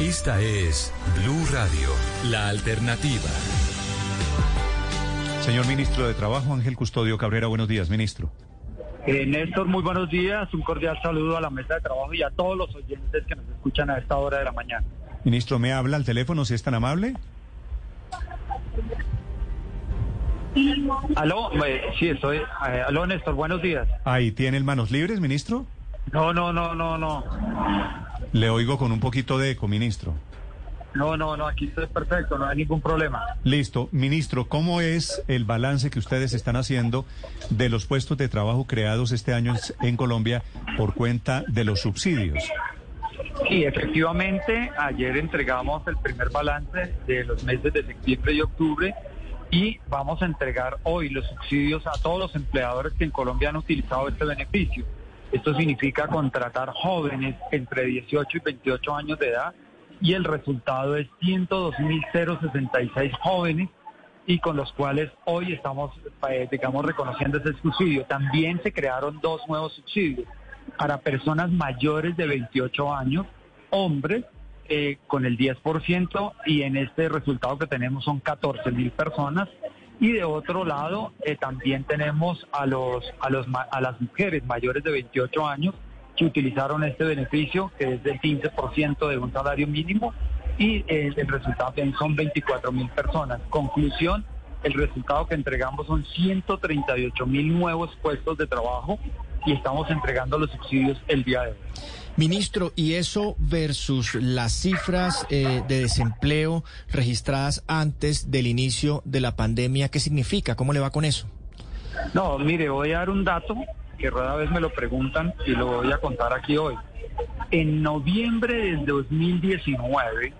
Esta es Blue Radio, la alternativa. Señor ministro de Trabajo, Ángel Custodio Cabrera, buenos días, ministro. Eh, Néstor, muy buenos días. Un cordial saludo a la mesa de trabajo y a todos los oyentes que nos escuchan a esta hora de la mañana. Ministro, ¿me habla al teléfono si es tan amable? Aló, eh, sí, estoy. eh, aló, Néstor, buenos días. Ahí tiene el manos libres, ministro. No, no, no, no, no. Le oigo con un poquito de eco, ministro. No, no, no, aquí estoy perfecto, no hay ningún problema. Listo. Ministro, ¿cómo es el balance que ustedes están haciendo de los puestos de trabajo creados este año en- en Colombia por cuenta de los subsidios? Sí, efectivamente, ayer entregamos el primer balance de los meses de septiembre y octubre y vamos a entregar hoy los subsidios a todos los empleadores que en Colombia han utilizado este beneficio. Esto significa contratar jóvenes entre 18 y 28 años de edad y el resultado es 102.066 jóvenes y con los cuales hoy estamos, eh, digamos, reconociendo ese subsidio. También se crearon dos nuevos subsidios para personas mayores de 28 años, hombres, eh, con el 10% y en este resultado que tenemos son 14 mil personas. Y de otro lado, eh, también tenemos a, los, a, los, a las mujeres mayores de 28 años que utilizaron este beneficio, que es del 15% de un salario mínimo, y eh, el resultado son 24 mil personas. Conclusión, el resultado que entregamos son 138 mil nuevos puestos de trabajo y estamos entregando los subsidios el día de hoy. Ministro, ¿y eso versus las cifras eh, de desempleo registradas antes del inicio de la pandemia, qué significa? ¿Cómo le va con eso? No, mire, voy a dar un dato que rara vez me lo preguntan y lo voy a contar aquí hoy. En noviembre del 2019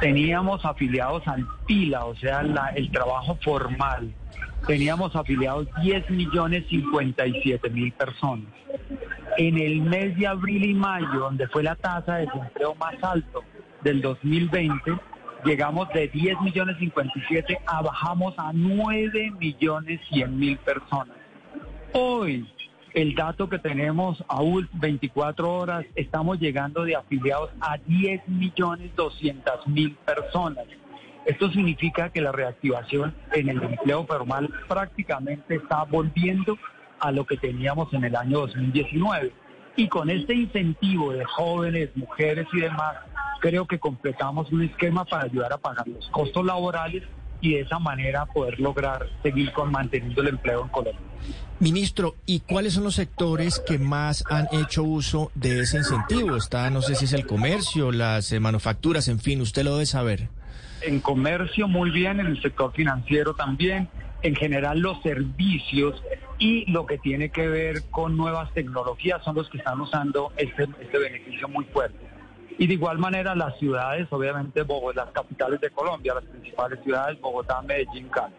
teníamos afiliados al PILA, o sea, la- el trabajo formal. Teníamos afiliados 10 millones 57 mil personas. En el mes de abril y mayo, donde fue la tasa de desempleo más alto del 2020, llegamos de 10 millones 57 a bajamos a 9 millones 100 mil personas. Hoy, el dato que tenemos a ul- 24 horas, estamos llegando de afiliados a 10 millones 200 mil personas. Esto significa que la reactivación en el empleo formal prácticamente está volviendo a lo que teníamos en el año 2019. Y con este incentivo de jóvenes, mujeres y demás, creo que completamos un esquema para ayudar a pagar los costos laborales y de esa manera poder lograr seguir con manteniendo el empleo en Colombia. Ministro, ¿y cuáles son los sectores que más han hecho uso de ese incentivo? Está, no sé si es el comercio, las eh, manufacturas, en fin, usted lo debe saber. En comercio muy bien, en el sector financiero también, en general los servicios y lo que tiene que ver con nuevas tecnologías son los que están usando este, este beneficio muy fuerte. Y de igual manera las ciudades, obviamente Bogotá, las capitales de Colombia, las principales ciudades, Bogotá, Medellín, Cali.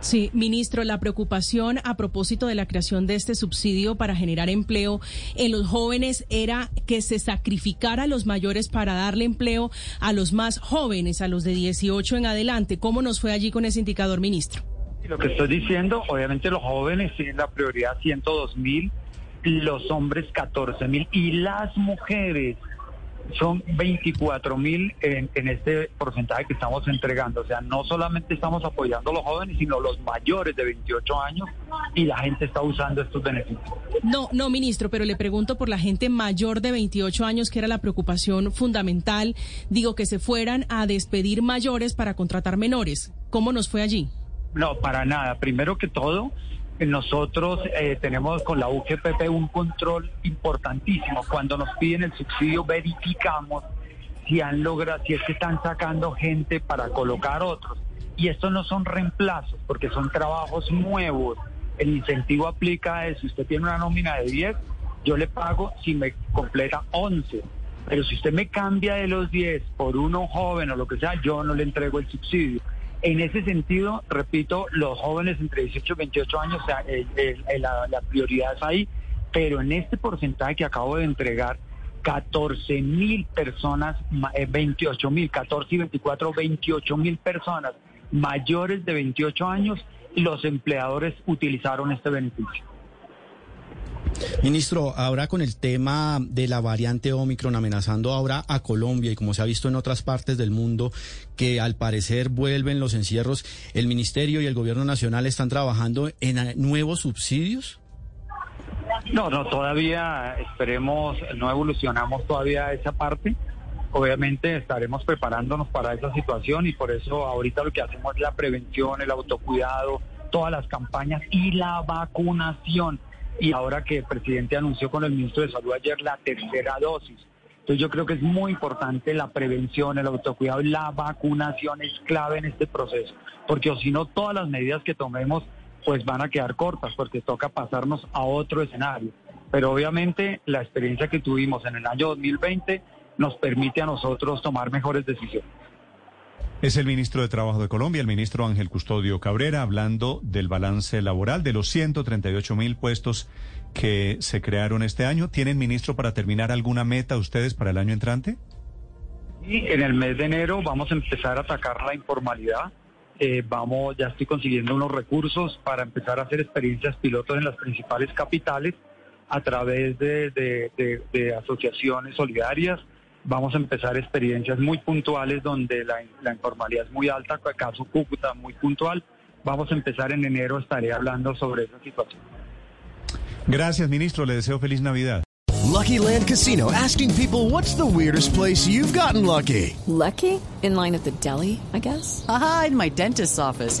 Sí, ministro, la preocupación a propósito de la creación de este subsidio para generar empleo en los jóvenes era que se sacrificara a los mayores para darle empleo a los más jóvenes, a los de 18 en adelante. ¿Cómo nos fue allí con ese indicador, ministro? Lo que estoy diciendo, obviamente los jóvenes tienen la prioridad 102 mil, los hombres 14 mil y las mujeres son 24 mil en, en este porcentaje que estamos entregando. O sea, no solamente estamos apoyando a los jóvenes, sino los mayores de 28 años y la gente está usando estos beneficios. No, no, ministro, pero le pregunto por la gente mayor de 28 años, que era la preocupación fundamental. Digo, que se fueran a despedir mayores para contratar menores. ¿Cómo nos fue allí? No, para nada. Primero que todo, nosotros eh, tenemos con la UGPP un control importantísimo. Cuando nos piden el subsidio, verificamos si han logrado, si es que están sacando gente para colocar otros. Y estos no son reemplazos, porque son trabajos nuevos. El incentivo aplica a. Si usted tiene una nómina de 10, yo le pago si me completa 11. Pero si usted me cambia de los 10 por uno joven o lo que sea, yo no le entrego el subsidio. En ese sentido, repito, los jóvenes entre 18 y 28 años, o sea, la, la prioridad es ahí, pero en este porcentaje que acabo de entregar, 14 mil personas, 28 eh, mil, 14 y 24, 28 mil personas mayores de 28 años, los empleadores utilizaron este beneficio. Ministro, ahora con el tema de la variante Omicron amenazando ahora a Colombia y como se ha visto en otras partes del mundo, que al parecer vuelven los encierros, ¿el Ministerio y el Gobierno Nacional están trabajando en nuevos subsidios? No, no, todavía esperemos, no evolucionamos todavía esa parte. Obviamente estaremos preparándonos para esa situación y por eso ahorita lo que hacemos es la prevención, el autocuidado, todas las campañas y la vacunación. Y ahora que el presidente anunció con el ministro de Salud ayer la tercera dosis. Entonces yo creo que es muy importante la prevención, el autocuidado y la vacunación es clave en este proceso. Porque o si no, todas las medidas que tomemos pues van a quedar cortas porque toca pasarnos a otro escenario. Pero obviamente la experiencia que tuvimos en el año 2020 nos permite a nosotros tomar mejores decisiones. Es el ministro de Trabajo de Colombia, el ministro Ángel Custodio Cabrera, hablando del balance laboral de los 138 mil puestos que se crearon este año. ¿Tienen, ministro, para terminar alguna meta ustedes para el año entrante? Y en el mes de enero vamos a empezar a atacar la informalidad. Eh, vamos, ya estoy consiguiendo unos recursos para empezar a hacer experiencias pilotos en las principales capitales a través de, asociaciones solidarias. Vamos a empezar experiencias muy puntuales donde la, la informalidad es muy alta, caso Cúcuta muy puntual. Vamos a empezar en enero, estaré hablando sobre esa situación. Gracias, ministro. Le deseo feliz Navidad. Lucky Land Casino asking people what's the weirdest place you've gotten lucky. Lucky? In line at the deli, I guess. Aha, in my dentist's office.